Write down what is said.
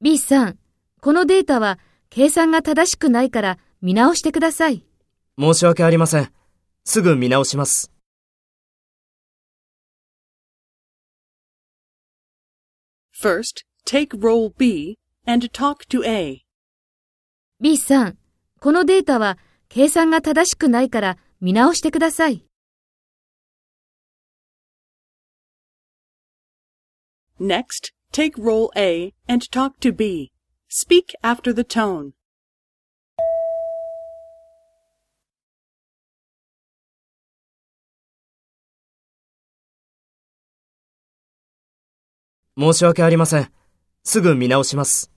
B さん、このデータは計算が正しくないから見直してください。申し訳ありません。すぐ見直します。First, take role B and talk to A. B さん、このデータは計算が正しくないから見直してください。Next, take role A and talk to B. Speak after the tone. 申し訳ありません。すぐ見直します。